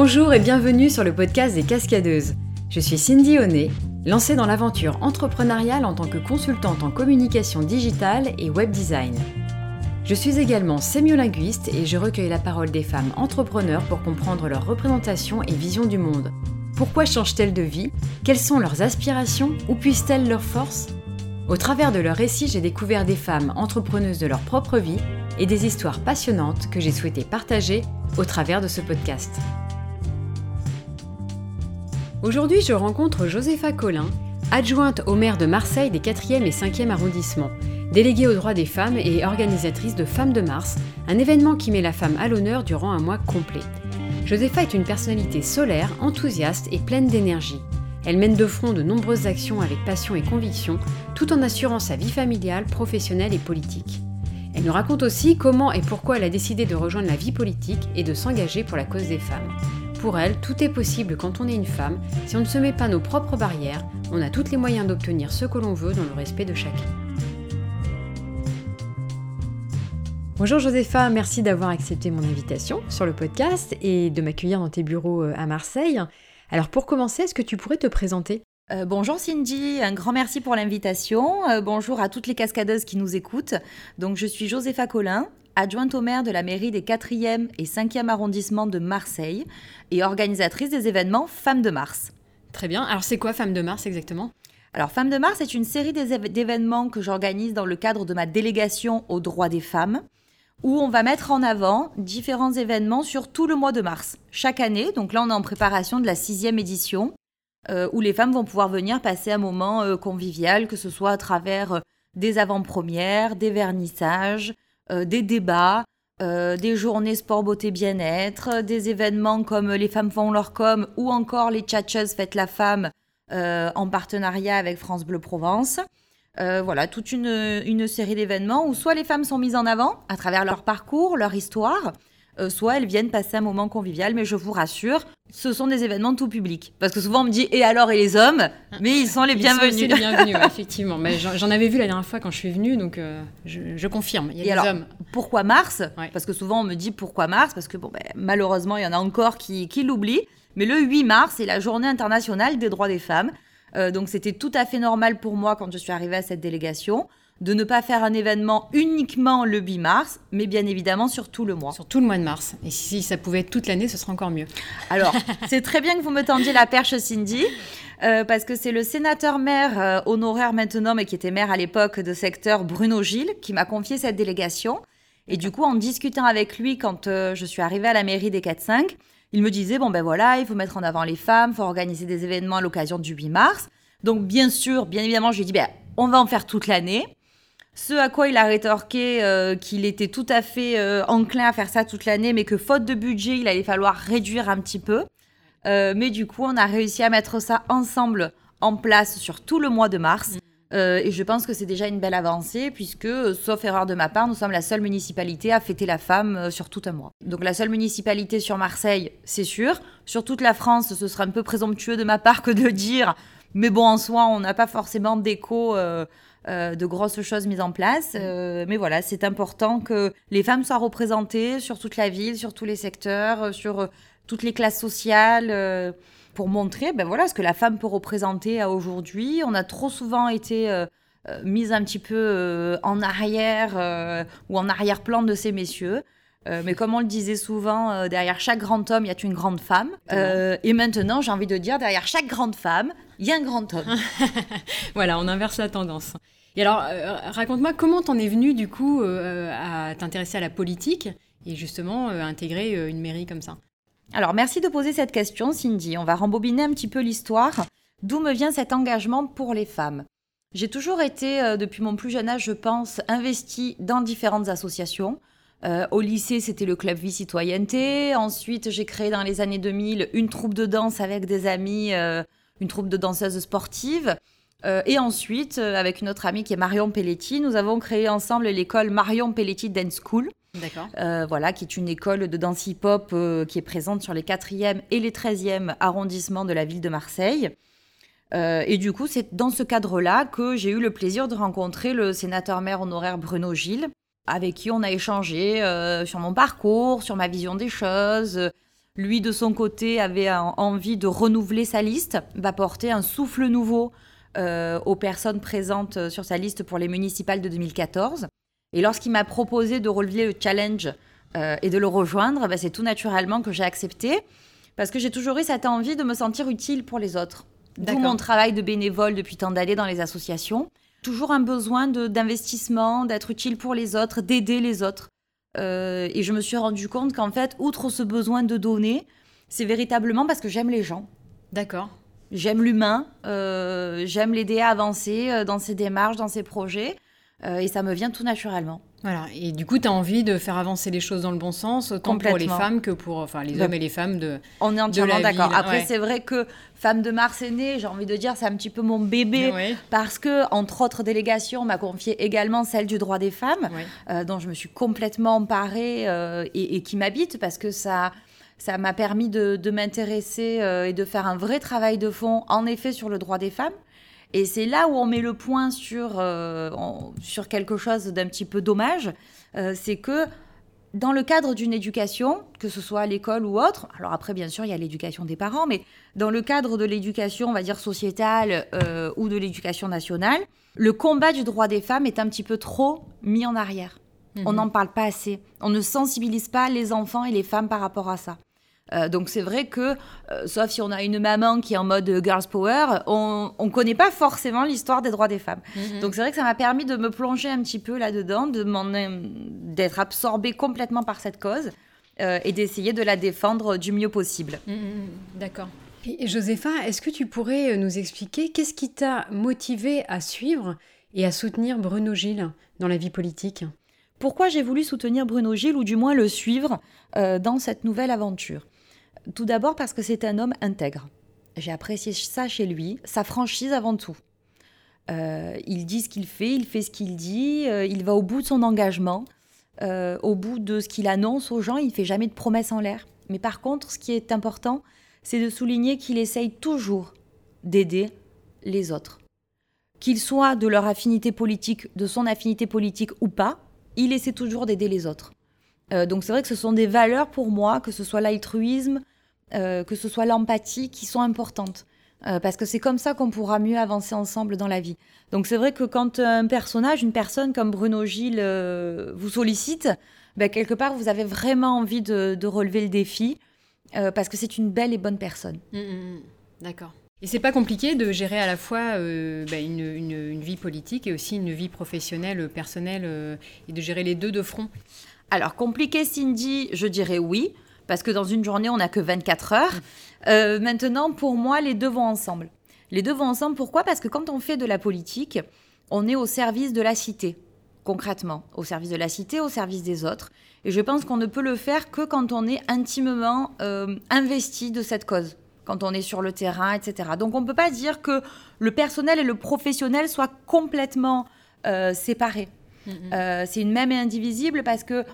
Bonjour et bienvenue sur le podcast des Cascadeuses. Je suis Cindy Honnet, lancée dans l'aventure entrepreneuriale en tant que consultante en communication digitale et web design. Je suis également sémiolinguiste et je recueille la parole des femmes entrepreneurs pour comprendre leur représentation et vision du monde. Pourquoi changent-elles de vie? Quelles sont leurs aspirations? Où puissent-elles leurs forces? Au travers de leurs récits, j'ai découvert des femmes entrepreneuses de leur propre vie et des histoires passionnantes que j'ai souhaité partager au travers de ce podcast. Aujourd'hui, je rencontre Josépha Collin, adjointe au maire de Marseille des 4e et 5e arrondissements, déléguée aux droits des femmes et organisatrice de Femmes de Mars, un événement qui met la femme à l'honneur durant un mois complet. Josépha est une personnalité solaire, enthousiaste et pleine d'énergie. Elle mène de front de nombreuses actions avec passion et conviction, tout en assurant sa vie familiale, professionnelle et politique. Elle nous raconte aussi comment et pourquoi elle a décidé de rejoindre la vie politique et de s'engager pour la cause des femmes. Pour elle, tout est possible quand on est une femme. Si on ne se met pas nos propres barrières, on a tous les moyens d'obtenir ce que l'on veut dans le respect de chacun. Bonjour Josépha, merci d'avoir accepté mon invitation sur le podcast et de m'accueillir dans tes bureaux euh, à Marseille. Alors pour commencer, est-ce que tu pourrais te présenter? Euh, bonjour Cindy, un grand merci pour l'invitation. Euh, bonjour à toutes les cascadeuses qui nous écoutent. Donc je suis Josépha Collin, adjointe au maire de la mairie des 4e et 5e arrondissements de Marseille et organisatrice des événements Femmes de Mars. Très bien. Alors c'est quoi Femmes de Mars exactement? Alors, Femmes de Mars est une série d'événements que j'organise dans le cadre de ma délégation aux droits des femmes, où on va mettre en avant différents événements sur tout le mois de mars, chaque année. Donc là, on est en préparation de la sixième édition, euh, où les femmes vont pouvoir venir passer un moment euh, convivial, que ce soit à travers euh, des avant-premières, des vernissages, des débats, des journées sport, beauté, bien-être, des événements comme les femmes font leur com ou encore les tchatcheuses fêtent la femme en partenariat avec France Bleu Provence. voilà, toute une, série d'événements où soit les femmes sont mises en avant à travers leur parcours, leur histoire, euh, soit elles viennent passer un moment convivial. Mais je vous rassure, ce sont des événements tout public. Parce que souvent on me dit et alors et les hommes Mais ils sont les bienvenus. Ils sont les bienvenus, effectivement. Mais j'en avais vu la dernière fois quand je suis venue, donc euh, je, confirme. Il y a des hommes. Pourquoi Mars Parce que souvent on me dit pourquoi Mars Parce que bon, ben, malheureusement il y en a encore qui, qui l'oublient. Mais le 8 mars, c'est la journée internationale des droits des femmes. Euh, donc c'était tout à fait normal pour moi quand je suis arrivée à cette délégation de ne pas faire un événement uniquement le 8 mars, mais bien évidemment sur tout le mois. Sur tout le mois de mars. Et si ça pouvait être toute l'année, ce serait encore mieux. Alors, c'est très bien que vous me tendiez la perche, Cindy. Euh, parce que c'est le sénateur maire euh, honoraire maintenant, mais qui était maire à l'époque de secteur Bruno Gilles, qui m'a confié cette délégation. Et du coup, en discutant avec lui quand euh, je suis arrivée à la mairie des 4-5, il me disait, bon ben voilà, il faut mettre en avant les femmes, il faut organiser des événements à l'occasion du 8 mars. Donc bien sûr, bien évidemment, je lui ai dit, ben, on va en faire toute l'année. Ce à quoi il a rétorqué euh, qu'il était tout à fait euh, enclin à faire ça toute l'année, mais que faute de budget, il allait falloir réduire un petit peu. Euh, mais du coup, on a réussi à mettre ça ensemble en place sur tout le mois de mars. Et je pense que c'est déjà une belle avancée, puisque, sauf erreur de ma part, nous sommes la seule municipalité à fêter la femme sur tout un mois. Donc la seule municipalité sur Marseille, c'est sûr. Sur toute la France, ce serait un peu présomptueux de ma part que de dire, mais bon, en soi, on n'a pas forcément d'écho euh, de grosses choses mises en place. Mm. Euh, mais voilà, c'est important que les femmes soient représentées sur toute la ville, sur tous les secteurs, euh, sur toutes les classes sociales, pour montrer ben voilà, ce que la femme peut représenter à aujourd'hui. On a trop souvent été mise un petit peu en arrière ou en arrière-plan de ces messieurs. Mais comme on le disait souvent, derrière chaque grand homme, il y a une grande femme. et maintenant, j'ai envie de dire, derrière chaque grande femme, il y a un grand homme. voilà, on inverse la tendance. Et alors, euh, raconte-moi comment t'en es venu du coup euh, à t'intéresser à la politique et justement euh, intégrer une mairie comme ça? Alors, merci de poser cette question, Cindy. On va rembobiner un petit peu l'histoire. D'où me vient cet engagement pour les femmes? J'ai toujours été, depuis mon plus jeune âge, je pense, investie dans différentes associations. Au lycée, c'était le club vie citoyenneté. Ensuite, j'ai créé dans les années 2000 une troupe de danse avec des amis, une troupe de danseuses sportives. Euh, et ensuite, euh, avec une autre amie qui est Marion Pelletti, nous avons créé ensemble l'école Marion Pelletti Dance School. D'accord. Euh, voilà, qui est une école de danse hip-hop qui est présente sur les 4e et les 13e arrondissements de la ville de Marseille. et du coup, c'est dans ce cadre-là que j'ai eu le plaisir de rencontrer le sénateur-maire honoraire Bruno Gilles, avec qui on a échangé sur mon parcours, sur ma vision des choses, lui, de son côté, avait envie de renouveler sa liste, d'apporter un souffle nouveau euh, aux personnes présentes sur sa liste pour les municipales de 2014. Et lorsqu'il m'a proposé de relever le challenge euh, et de le rejoindre, bah, c'est tout naturellement que j'ai accepté, parce que j'ai toujours eu cette envie de me sentir utile pour les autres. D'où mon travail de bénévole depuis tant d'années dans les associations. Toujours un besoin d'investissement, d'être utile pour les autres, d'aider les autres. Euh, et je me suis rendu compte qu'en fait, outre ce besoin de donner, c'est véritablement parce que j'aime les gens. D'accord. J'aime l'humain, euh, j'aime l'aider à avancer euh, dans ses démarches, dans ses projets, et ça me vient tout naturellement. Voilà, et du coup, tu as envie de faire avancer les choses dans le bon sens, autant pour les femmes que pour enfin, les hommes et les femmes de On est entièrement d'accord. Après, c'est vrai que Femme de Mars est née, j'ai envie de dire, c'est un petit peu mon bébé, parce que, entre autres délégations, on m'a confié également celle du droit des femmes, euh, dont je me suis complètement emparée euh, et, qui m'habite, parce que ça ça m'a permis de, de m'intéresser euh, et de faire un vrai travail de fond, en effet, sur le droit des femmes. Et c'est là où on met le point sur, euh, sur quelque chose d'un petit peu dommage, euh, c'est que dans le cadre d'une éducation, que ce soit à l'école ou autre, alors après bien sûr il y a l'éducation des parents, mais dans le cadre de l'éducation, on va dire sociétale euh, ou de l'éducation nationale, le combat du droit des femmes est un petit peu trop mis en arrière. On mhm. n'en parle pas assez. On ne sensibilise pas les enfants et les femmes par rapport à ça. Euh, donc c'est vrai que, euh, sauf si on a une maman qui est en mode girls power, on ne connaît pas forcément l'histoire des droits des femmes. Mhm. Donc c'est vrai que ça m'a permis de me plonger un petit peu là-dedans, d'être absorbée complètement par cette cause euh, et d'essayer de la défendre du mieux possible. Mhm, mhm, d'accord. Et Josépha, est-ce que tu pourrais nous expliquer qu'est-ce qui t'a motivé à suivre et à soutenir Bruno Gilles dans la vie politique? Pourquoi j'ai voulu soutenir Bruno Gilles, ou du moins le suivre dans cette nouvelle aventure? Tout d'abord parce que c'est un homme intègre. J'ai apprécié ça chez lui, sa franchise avant tout. Euh, il dit ce qu'il fait, il fait ce qu'il dit, euh, il va au bout de son engagement, euh, au bout de ce qu'il annonce aux gens, il ne fait jamais de promesses en l'air. Mais par contre, ce qui est important, c'est de souligner qu'il essaye toujours d'aider les autres. Qu'ils soient de leur affinité politique, de son affinité politique ou pas, il essaie toujours d'aider les autres. donc c'est vrai que ce sont des valeurs pour moi, que ce soit l'altruisme, euh, que ce soit l'empathie, qui sont importantes. Euh, parce que c'est comme ça qu'on pourra mieux avancer ensemble dans la vie. Donc c'est vrai que quand un personnage, une personne comme Bruno Gilles euh, vous sollicite, ben, quelque part vous avez vraiment envie de, relever le défi parce que c'est une belle et bonne personne. Mmh, mmh, mmh. D'accord. Et c'est pas compliqué de gérer à la fois ben, une, vie politique et aussi une vie professionnelle, personnelle, et de gérer les deux de front? Alors compliqué, Cindy, je dirais oui parce que dans une journée, on n'a que 24 heures. Euh, maintenant, pour moi, les deux vont ensemble. Les deux vont ensemble, pourquoi? Parce que quand on fait de la politique, on est au service de la cité, concrètement, au service de la cité, au service des autres. Et je pense qu'on ne peut le faire que quand on est intimement euh, investi de cette cause, quand on est sur le terrain, etc. Donc on ne peut pas dire que le personnel et le professionnel soient complètement euh, séparés. Mm-hmm. c'est une même et indivisible parce que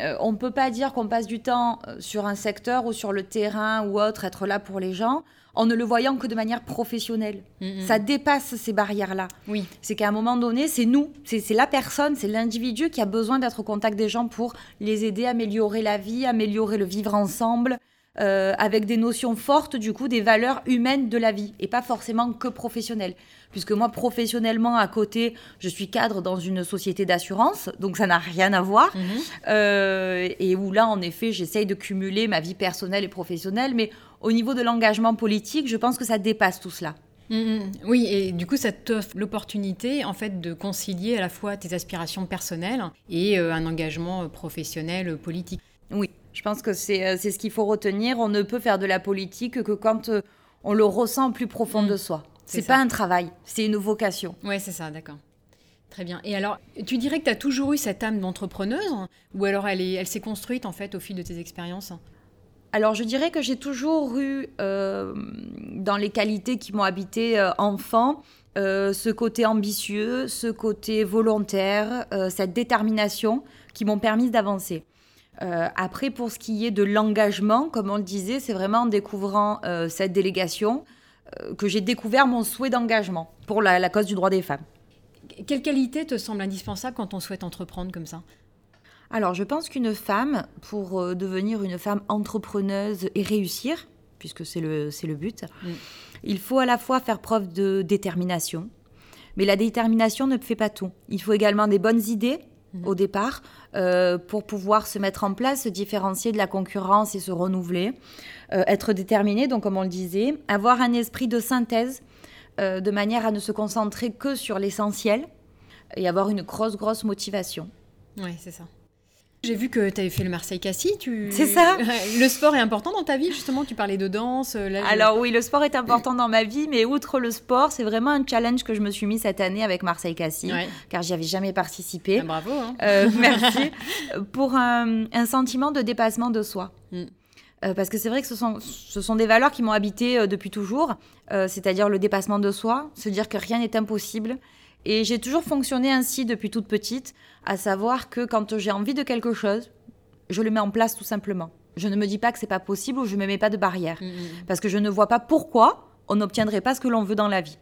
euh, on ne peut pas dire qu'on passe du temps euh, sur un secteur ou sur le terrain ou autre, être là pour les gens, en ne le voyant que de manière professionnelle. Mm, mm. Ça dépasse ces barrières-là. Oui. C'est qu'à un moment donné, c'est nous, c'est la personne, c'est l'individu qui a besoin d'être au contact des gens pour les aider à améliorer la vie, améliorer le vivre ensemble, euh, avec des notions fortes, du coup, des valeurs humaines de la vie, et pas forcément que professionnelles. Puisque moi, professionnellement, à côté, je suis cadre dans une société d'assurance, donc ça n'a rien à voir. Mhm. Euh, et où là, en effet, j'essaye de cumuler ma vie personnelle et professionnelle, mais au niveau de l'engagement politique, je pense que ça dépasse tout cela. Mhm. Oui, et du coup, ça t'offre l'opportunité, en fait, de concilier à la fois tes aspirations personnelles et euh, un engagement professionnel politique. Oui. Je pense que euh, c'est ce qu'il faut retenir. On ne peut faire de la politique que quand euh, on le ressent plus profond de mm. soi. C'est pas un travail, c'est une vocation. Oui, c'est ça, d'accord. Très bien. Et alors, tu dirais que tu as toujours eu cette âme d'entrepreneuse ou alors elle s'est elle construite en fait au fil de tes expériences? Alors je dirais que j'ai toujours eu, euh, dans les qualités qui m'ont habité enfant, ce côté ambitieux, ce côté volontaire, cette détermination qui m'ont permis d'avancer. Euh, après, pour ce qui est de l'engagement, comme on le disait, c'est vraiment en découvrant euh, cette délégation euh, que j'ai découvert mon souhait d'engagement pour la, cause du droit des femmes. Quelle qualité te semble indispensable quand on souhaite entreprendre comme ça? Alors, je pense qu'une femme, pour devenir une femme entrepreneuse et réussir, puisque c'est le, le but, il faut à la fois faire preuve de détermination, mais la détermination ne fait pas tout. Il faut également des bonnes idées mm. au départ euh, pour pouvoir se mettre en place, se différencier de la concurrence et se renouveler, euh, être déterminé, donc comme on le disait, avoir un esprit de synthèse de manière à ne se concentrer que sur l'essentiel et avoir une grosse, grosse motivation. Oui, c'est ça. J'ai vu que tu avais fait le Marseille-Cassis. Tu... C'est ça. Le sport est important dans ta vie, justement. Tu parlais de danse. Euh, Alors oui, le sport est important dans ma vie, mais outre le sport, c'est vraiment un challenge que je me suis mis cette année avec Marseille-Cassis, car j'y avais jamais participé. Ah, bravo. Hein. Euh, merci. Pour un, sentiment de dépassement de soi. Mm. Euh, parce que c'est vrai que ce sont, ce sont des valeurs qui m'ont habité depuis toujours, c'est-à-dire le dépassement de soi, se dire que rien n'est impossible et j'ai toujours fonctionné ainsi depuis toute petite, à savoir que quand j'ai envie de quelque chose, je le mets en place tout simplement. Je ne me dis pas que c'est pas possible ou je ne me mets pas de barrière. Mm, mm, mm. Parce que je ne vois pas pourquoi on n'obtiendrait pas ce que l'on veut dans la vie.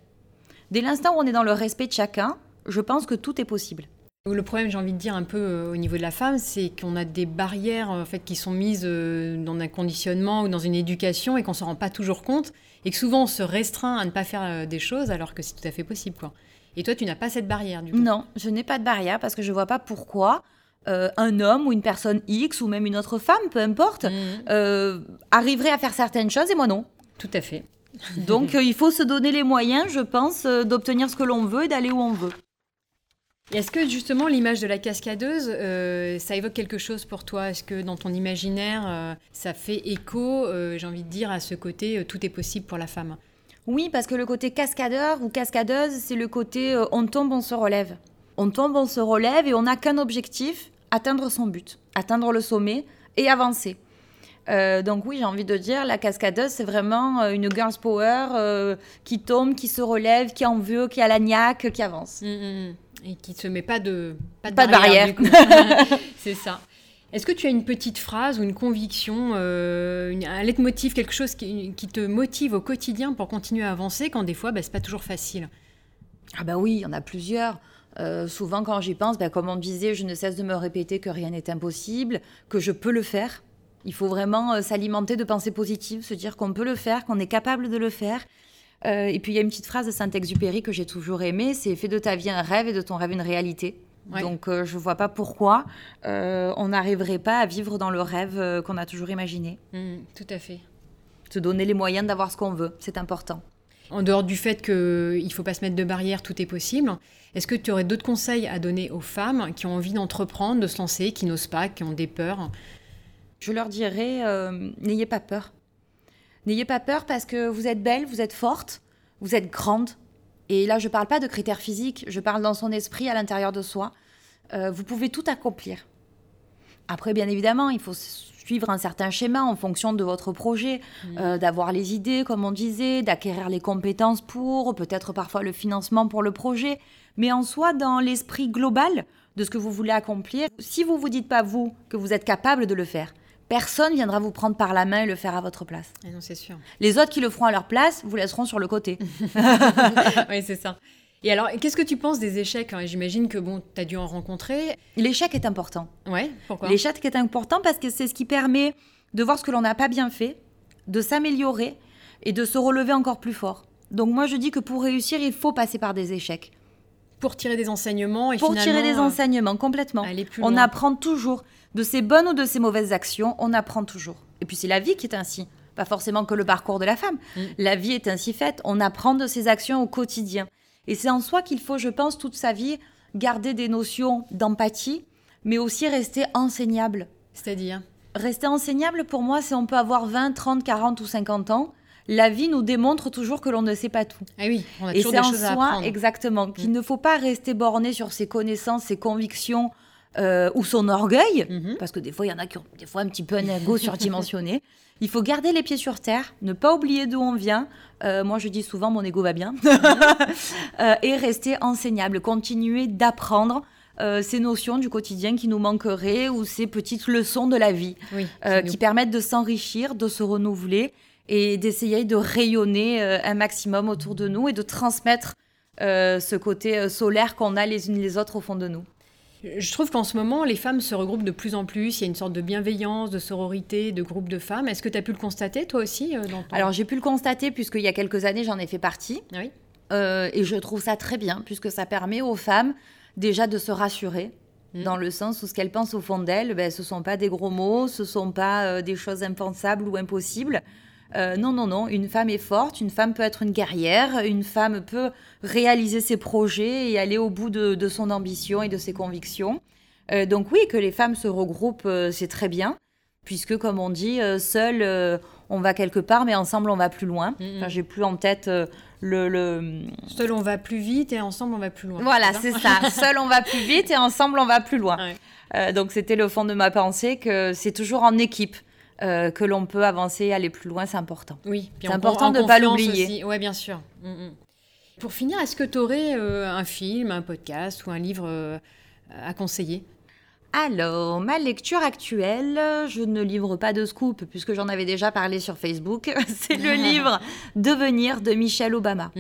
Dès l'instant où on est dans le respect de chacun, je pense que tout est possible. Le problème, j'ai envie de dire un peu euh, au niveau de la femme, c'est qu'on a des barrières en fait qui sont mises euh, dans un conditionnement ou dans une éducation et qu'on ne se rend pas toujours compte et que souvent on se restreint à ne pas faire euh, des choses alors que c'est tout à fait possible. Quoi. Et toi, tu n'as pas cette barrière du coup Non, je n'ai pas de barrière parce que je ne vois pas pourquoi euh, un homme ou une personne X ou même une autre femme, peu importe, mhm. euh, arriverait à faire certaines choses et moi non. Tout à fait. Donc euh, il faut se donner les moyens, je pense, d'obtenir ce que l'on veut et d'aller où on veut. Est-ce que justement l'image de la cascadeuse, ça évoque quelque chose pour toi? Est-ce que dans ton imaginaire, ça fait écho, j'ai envie de dire, à ce côté tout est possible pour la femme? Oui, parce que le côté cascadeur ou cascadeuse, c'est le côté euh, on tombe, on se relève. On tombe, on se relève et on n'a qu'un objectif, atteindre son but, atteindre le sommet et avancer. Euh, donc oui, j'ai envie de dire, la cascadeuse, c'est vraiment euh, une girls power qui tombe, qui se relève, qui en veut, qui a la niaque, qui avance. Hum, hum, hum. Et qui ne se met pas de, pas de barrière. c'est ça. Est-ce que tu as une petite phrase ou une conviction, euh, un leitmotiv, quelque chose qui, te motive au quotidien pour continuer à avancer quand des fois, bah, ce n'est pas toujours facile? Ah bah oui, il y en a plusieurs. Euh, souvent quand j'y pense, bah, comme on disait, je ne cesse de me répéter que rien n'est impossible, que je peux le faire. Il faut vraiment euh, s'alimenter de pensées positives, se dire qu'on peut le faire, qu'on est capable de le faire. et puis il y a une petite phrase de Saint-Exupéry que j'ai toujours aimée, c'est fais de ta vie un rêve et de ton rêve une réalité. Donc euh, je ne vois pas pourquoi euh, on n'arriverait pas à vivre dans le rêve euh, qu'on a toujours imaginé. Mmh, tout à fait. Se donner les moyens d'avoir ce qu'on veut, c'est important. En dehors du fait qu'il ne faut pas se mettre de barrières, tout est possible, est-ce que tu aurais d'autres conseils à donner aux femmes qui ont envie d'entreprendre, de se lancer, qui n'osent pas, qui ont des peurs? Je leur dirais, n'ayez pas peur. N'ayez pas peur parce que vous êtes belle, vous êtes forte, vous êtes grande, et là, je ne parle pas de critères physiques, je parle dans son esprit, à l'intérieur de soi. Euh, vous pouvez tout accomplir. Après, bien évidemment, il faut suivre un certain schéma en fonction de votre projet, mmh. euh, d'avoir les idées, comme on disait, d'acquérir les compétences pour, peut-être parfois le financement pour le projet. Mais en soi, dans l'esprit global de ce que vous voulez accomplir, si vous ne vous dites pas, vous, que vous êtes capable de le faire, personne viendra vous prendre par la main et le faire à votre place. Ah non, c'est sûr. Les autres qui le feront à leur place vous laisseront sur le côté. oui, c'est ça. Et alors, qu'est-ce que tu penses des échecs hein? J'imagine que bon, tu as dû en rencontrer. L'échec est important. Ouais, pourquoi? L'échec est important parce que c'est ce qui permet de voir ce que l'on n'a pas bien fait, de s'améliorer et de se relever encore plus fort. Donc moi, je dis que pour réussir, il faut passer par des échecs. Pour tirer des enseignements et Pour tirer des euh, enseignements, complètement. On apprend toujours. De ses bonnes ou de ses mauvaises actions, on apprend toujours. Et puis c'est la vie qui est ainsi. Pas forcément que le parcours de la femme. Mm. La vie est ainsi faite. On apprend de ses actions au quotidien. Et c'est en soi qu'il faut, je pense, toute sa vie garder des notions d'empathie, mais aussi rester enseignable. C'est-à-dire Rester enseignable, pour moi, c'est on peut avoir 20, 30, 40 ou 50 ans. La vie nous démontre toujours que l'on ne sait pas tout. Ah oui, on a toujours des choses à apprendre. Exactement, qu'il mm. ne faut pas rester borné sur ses connaissances, ses convictions, euh, ou son orgueil, mhm. parce que des fois, il y en a qui ont des fois un petit peu un ego surdimensionné. Il faut garder les pieds sur terre, ne pas oublier d'où on vient. Euh, moi, je dis souvent, mon ego va bien. Euh, et rester enseignable, continuer d'apprendre. ces notions du quotidien qui nous manqueraient ou ces petites leçons de la vie qui permettent de s'enrichir, de se renouveler et d'essayer de rayonner un maximum autour de nous et de transmettre ce côté solaire qu'on a les unes les autres au fond de nous. Je trouve qu'en ce moment, les femmes se regroupent de plus en plus. Il y a une sorte de bienveillance, de sororité, de groupe de femmes. Est-ce que tu as pu le constater, toi aussi dans Alors, j'ai pu le constater, puisqu'il y a quelques années, j'en ai fait partie. Oui. et je trouve ça très bien, puisque ça permet aux femmes déjà de se rassurer Mm. dans le sens où ce qu'elles pensent au fond d'elles, ben, ce ne sont pas des gros mots, ce ne sont pas euh, des choses impensables ou impossibles. Euh, non, non, non, une femme est forte, une femme peut être une guerrière, une femme peut réaliser ses projets et aller au bout de, son ambition et de ses convictions. Euh, donc oui, que les femmes se regroupent, c'est très bien, puisque comme on dit, seul on va quelque part, mais ensemble on va plus loin. Enfin, j'ai plus en tête le, Seul on va plus vite et ensemble on va plus loin. Voilà, c'est ça. Seul on va plus vite et ensemble on va plus loin. Euh, donc c'était le fond de ma pensée que c'est toujours en équipe. Euh, que l'on peut avancer, aller plus loin, c'est important. Oui, c'est important de ne pas l'oublier. Oui, bien sûr. Mm, mm. Pour finir, est-ce que tu aurais euh, un film, un podcast ou un livre à conseiller? Alors, ma lecture actuelle, je ne livre pas de scoop puisque j'en avais déjà parlé sur Facebook. C'est le livre Devenir de Michelle Obama.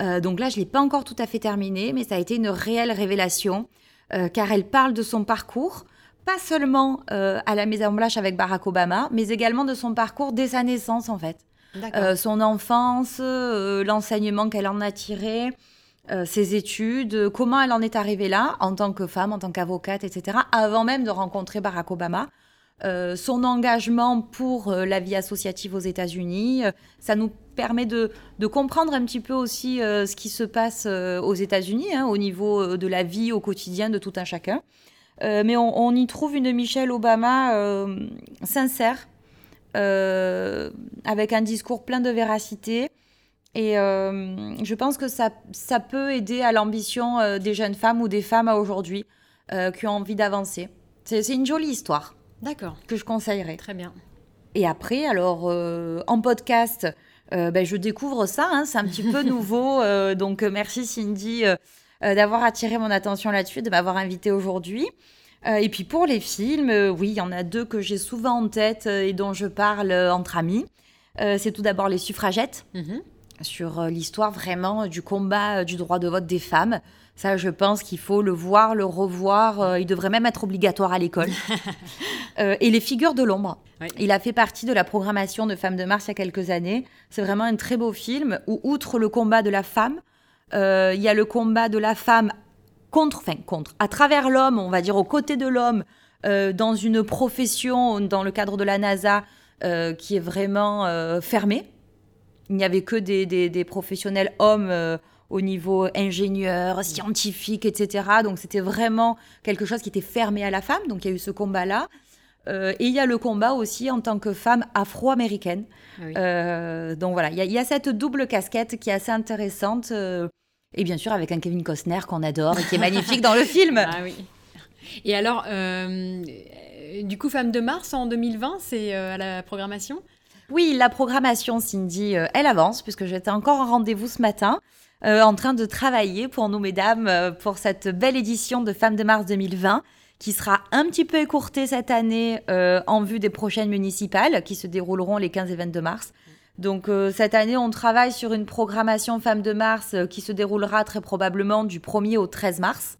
Euh, donc là, je ne l'ai pas encore tout à fait terminé, mais ça a été une réelle révélation euh, car elle parle de son parcours, pas seulement euh, à la Maison Blanche avec Barack Obama, mais également de son parcours dès sa naissance en fait. son enfance, l'enseignement qu'elle en a tiré. Euh, ses études, comment elle en est arrivée là, en tant que femme, en tant qu'avocate, etc., avant même de rencontrer Barack Obama. Euh, son engagement pour euh, la vie associative aux États-Unis, ça nous permet de, comprendre un petit peu aussi ce qui se passe aux États-Unis, hein, au niveau de la vie au quotidien de tout un chacun. Mais on, y trouve une Michelle Obama sincère, avec un discours plein de véracité, et euh, je pense que ça, ça peut aider à l'ambition euh, des jeunes femmes ou des femmes à aujourd'hui euh, qui ont envie d'avancer. C'est une jolie histoire. D'accord. Que je conseillerais. Très bien. Et après, alors, en podcast, ben, je découvre ça. Hein, c'est un petit peu nouveau. donc, merci Cindy d'avoir attiré mon attention là-dessus, de m'avoir invité aujourd'hui. et puis pour les films, oui, il y en a deux que j'ai souvent en tête et dont je parle entre amis. c'est tout d'abord Les Suffragettes. Mm sur euh, l'histoire vraiment du combat euh, du droit de vote des femmes. Ça, je pense qu'il faut le voir, le revoir. Euh, il devrait même être obligatoire à l'école. et les figures de l'ombre. Il a fait partie de la programmation de Femmes de Mars il y a quelques années. C'est vraiment un très beau film où, outre le combat de la femme, il y a le combat de la femme contre, enfin contre, à travers l'homme, on va dire aux côtés de l'homme, dans une profession, dans le cadre de la NASA, qui est vraiment fermée il n'y avait que des, professionnels hommes euh, au niveau ingénieur, scientifique, etc. Donc c'était vraiment quelque chose qui était fermé à la femme. Donc il y a eu ce combat-là. Euh, et il y a le combat aussi en tant que femme afro-américaine. Ah euh, donc voilà, il y, a cette double casquette qui est assez intéressante. Et bien sûr avec un Kevin Costner qu'on adore et qui est magnifique dans le film. Ah oui. Et alors, du coup, Femme de Mars en 2020, c'est à la programmation? Oui, la programmation, Cindy, euh, elle avance, puisque j'étais encore en rendez-vous ce matin, euh, en train de travailler pour nous, mesdames, euh, pour cette belle édition de Femmes de Mars 2020 qui sera un petit peu écourtée cette année en vue des prochaines municipales qui se dérouleront les 15 et 22 mars. Donc cette année, on travaille sur une programmation Femmes de Mars qui se déroulera très probablement du 1er au 13 mars.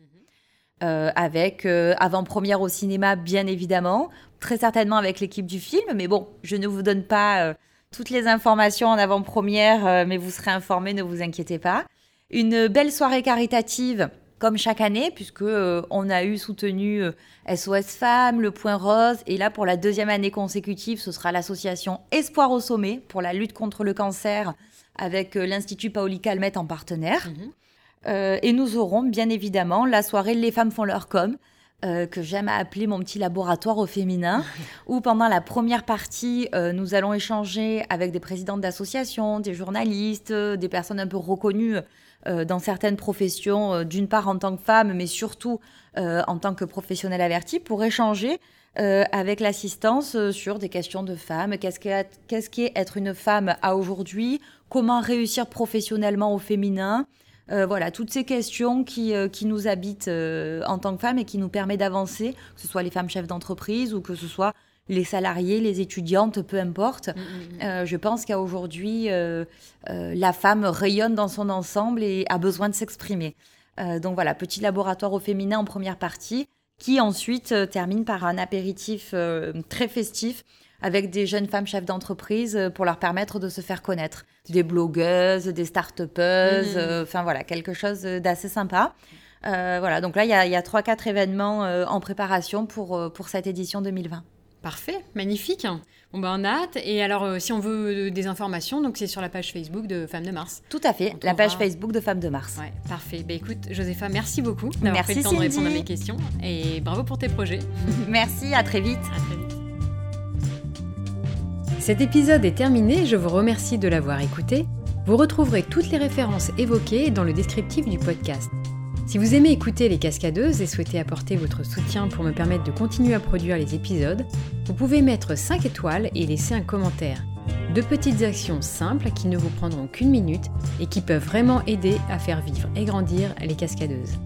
avec avant-première au cinéma, bien évidemment très certainement avec l'équipe du film. Mais bon, je ne vous donne pas euh, toutes les informations en avant-première, euh, mais vous serez informés, ne vous inquiétez pas. Une belle soirée caritative comme chaque année, puisque euh, on a eu soutenu SOS Femmes, le Point Rose, et là pour la deuxième année consécutive, ce sera l'association Espoir au sommet pour la lutte contre le cancer avec l'Institut Paoli Calmette en partenaire. Mhm. et nous aurons bien évidemment la soirée Les femmes font leur com, euh, que j'aime appeler mon petit laboratoire au féminin, où pendant la première partie, euh, nous allons échanger avec des présidentes d'associations, des journalistes, euh, des personnes un peu reconnues dans certaines professions, d'une part en tant que femme, mais surtout en tant que professionnelle avertie, pour échanger avec l'assistance sur des questions de femmes. Qu'est-ce qu'est qu être une femme à aujourd'hui? Comment réussir professionnellement au féminin? Euh, voilà, toutes ces questions qui, euh, qui nous habitent euh, en tant que femmes et qui nous permettent d'avancer, que ce soit les femmes chefs d'entreprise ou que ce soit les salariés, les étudiantes, peu importe. Mm, mm, mm. je pense qu'à aujourd'hui, la femme rayonne dans son ensemble et a besoin de s'exprimer. donc voilà, petit laboratoire au féminin en première partie qui ensuite termine par un apéritif très festif avec des jeunes femmes chefs d'entreprise pour leur permettre de se faire connaître. Des blogueuses, des start-upeuses, mmh. enfin voilà, quelque chose d'assez sympa. voilà, donc là, il y a, 3-4 événements en préparation pour, pour cette édition 2020. Parfait, magnifique. Bon ben on a hâte. Et alors, euh, si on veut des informations, donc c'est sur la page Facebook de Femmes de Mars. Tout à fait, la page Facebook de Femmes de Mars. Ouais, parfait. Ben écoute, Josépha, merci beaucoup d'avoir pris le temps de répondre à mes questions. Et bravo pour tes projets. merci, à très vite. À très vite. Cet épisode est terminé, je vous remercie de l'avoir écouté. Vous retrouverez toutes les références évoquées dans le descriptif du podcast. Si vous aimez écouter les cascadeuses et souhaitez apporter votre soutien pour me permettre de continuer à produire les épisodes, vous pouvez mettre 5 étoiles et laisser un commentaire. Deux petites actions simples qui ne vous prendront qu'une minute et qui peuvent vraiment aider à faire vivre et grandir les cascadeuses.